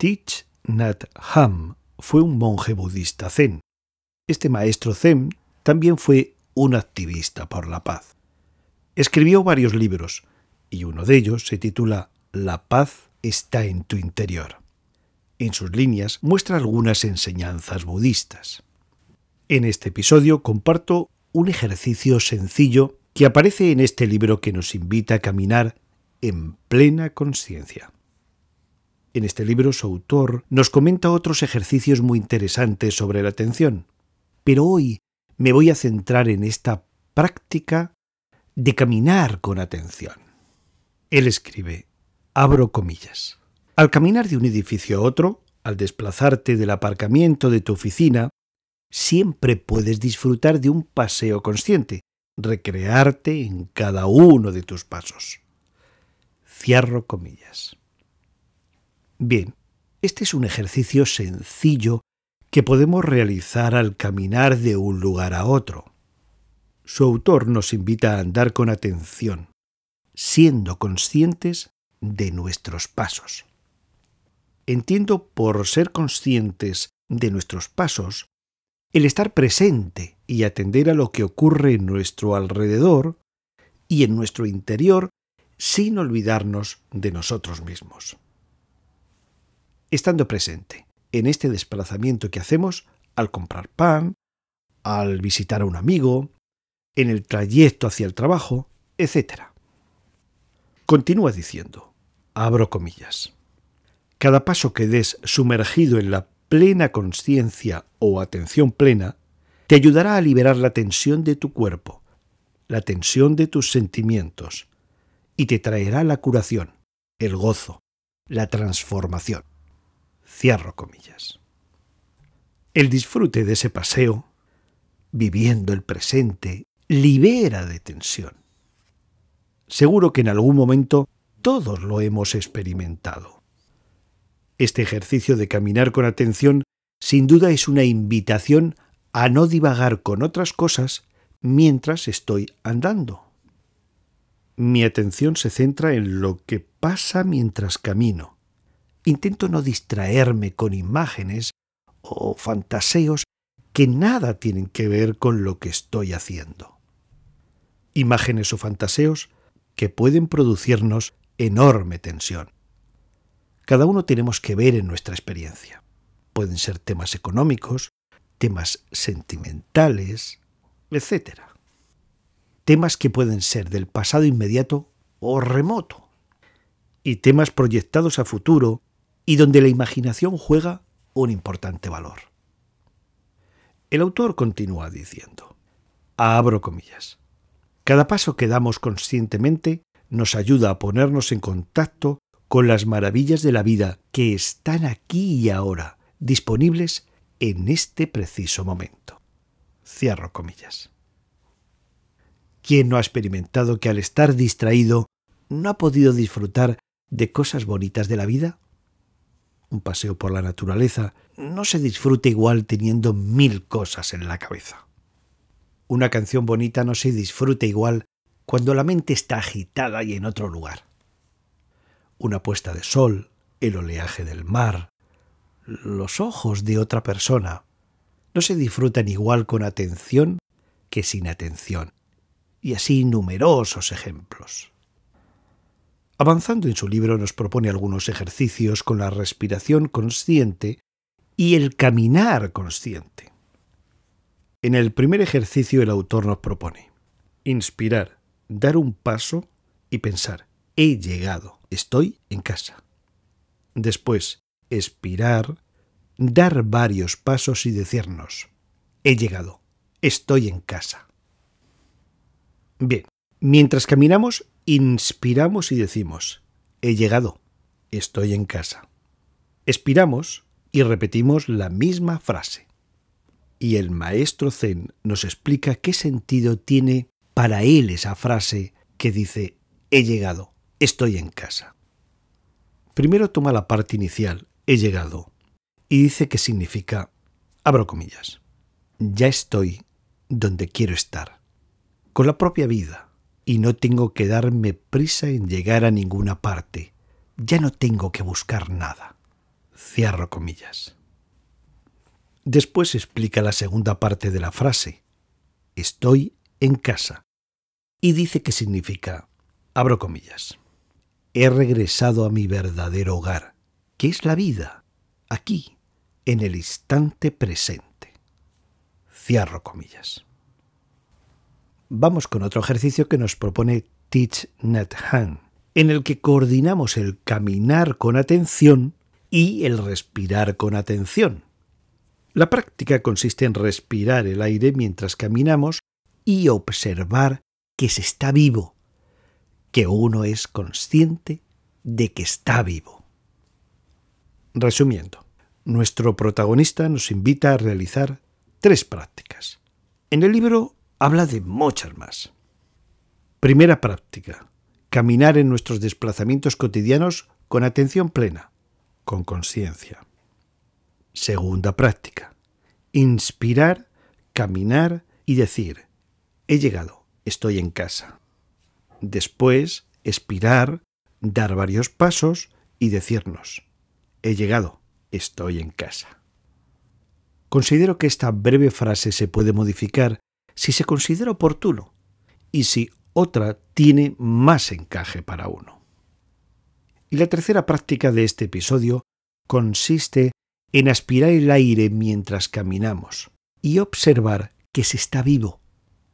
Thich Nhat Hanh fue un monje budista zen. Este maestro zen también fue un activista por la paz. Escribió varios libros y uno de ellos se titula La paz está en tu interior. En sus líneas muestra algunas enseñanzas budistas. En este episodio comparto un ejercicio sencillo que aparece en este libro que nos invita a caminar en plena conciencia. En este libro su autor nos comenta otros ejercicios muy interesantes sobre la atención, pero hoy me voy a centrar en esta práctica de caminar con atención. Él escribe, abro comillas, al caminar de un edificio a otro, al desplazarte del aparcamiento de tu oficina, siempre puedes disfrutar de un paseo consciente, recrearte en cada uno de tus pasos. Cierro comillas. Bien, este es un ejercicio sencillo que podemos realizar al caminar de un lugar a otro. Su autor nos invita a andar con atención, siendo conscientes de nuestros pasos. Entiendo por ser conscientes de nuestros pasos el estar presente y atender a lo que ocurre en nuestro alrededor y en nuestro interior sin olvidarnos de nosotros mismos estando presente en este desplazamiento que hacemos al comprar pan, al visitar a un amigo, en el trayecto hacia el trabajo, etc. Continúa diciendo, abro comillas, cada paso que des sumergido en la plena conciencia o atención plena, te ayudará a liberar la tensión de tu cuerpo, la tensión de tus sentimientos, y te traerá la curación, el gozo, la transformación. Cierro comillas. El disfrute de ese paseo, viviendo el presente, libera de tensión. Seguro que en algún momento todos lo hemos experimentado. Este ejercicio de caminar con atención sin duda es una invitación a no divagar con otras cosas mientras estoy andando. Mi atención se centra en lo que pasa mientras camino Intento no distraerme con imágenes o fantaseos que nada tienen que ver con lo que estoy haciendo. Imágenes o fantaseos que pueden producirnos enorme tensión. Cada uno tenemos que ver en nuestra experiencia. Pueden ser temas económicos, temas sentimentales, etc. Temas que pueden ser del pasado inmediato o remoto. Y temas proyectados a futuro y donde la imaginación juega un importante valor. El autor continúa diciendo, abro comillas, cada paso que damos conscientemente nos ayuda a ponernos en contacto con las maravillas de la vida que están aquí y ahora, disponibles en este preciso momento. Cierro comillas. ¿Quién no ha experimentado que al estar distraído no ha podido disfrutar de cosas bonitas de la vida? Un paseo por la naturaleza, no se disfruta igual teniendo mil cosas en la cabeza. Una canción bonita no se disfruta igual cuando la mente está agitada y en otro lugar. Una puesta de sol, el oleaje del mar, los ojos de otra persona, no se disfrutan igual con atención que sin atención, y así numerosos ejemplos. Avanzando en su libro nos propone algunos ejercicios con la respiración consciente y el caminar consciente. En el primer ejercicio el autor nos propone inspirar, dar un paso y pensar, he llegado, estoy en casa. Después, expirar, dar varios pasos y decirnos, he llegado, estoy en casa. Bien, mientras caminamos Inspiramos y decimos, he llegado, estoy en casa. Expiramos y repetimos la misma frase. Y el maestro Zen nos explica qué sentido tiene para él esa frase que dice, he llegado, estoy en casa. Primero toma la parte inicial, he llegado, y dice que significa, abro comillas, ya estoy donde quiero estar, con la propia vida, y no tengo que darme prisa en llegar a ninguna parte. Ya no tengo que buscar nada. Cierro comillas. Después explica la segunda parte de la frase, estoy en casa, y dice que significa, abro comillas, he regresado a mi verdadero hogar, que es la vida, aquí, en el instante presente. Cierro comillas. Vamos con otro ejercicio que nos propone Teach Net Han, en el que coordinamos el caminar con atención y el respirar con atención. La práctica consiste en respirar el aire mientras caminamos y observar que se está vivo, que uno es consciente de que está vivo. Resumiendo, nuestro protagonista nos invita a realizar tres prácticas. En el libro habla de muchas más. Primera práctica. Caminar en nuestros desplazamientos cotidianos con atención plena, con conciencia. Segunda práctica. Inspirar, caminar y decir, he llegado, estoy en casa. Después, expirar, dar varios pasos y decirnos, he llegado, estoy en casa. Considero que esta breve frase se puede modificar si se considera oportuno y si otra tiene más encaje para uno. Y la tercera práctica de este episodio consiste en aspirar el aire mientras caminamos y observar que se está vivo,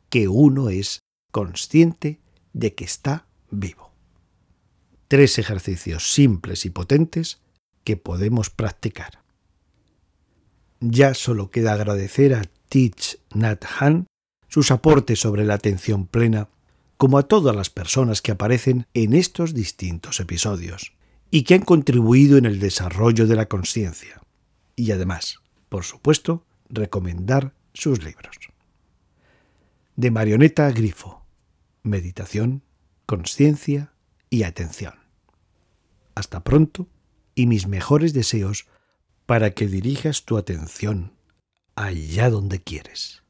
que uno es consciente de que está vivo. Tres ejercicios simples y potentes que podemos practicar. Ya solo queda agradecer a Teach Nat Han sus aportes sobre la atención plena, como a todas las personas que aparecen en estos distintos episodios y que han contribuido en el desarrollo de la conciencia. Y además, por supuesto, recomendar sus libros. De Marioneta Grifo. Meditación, conciencia y atención. Hasta pronto y mis mejores deseos para que dirijas tu atención allá donde quieres.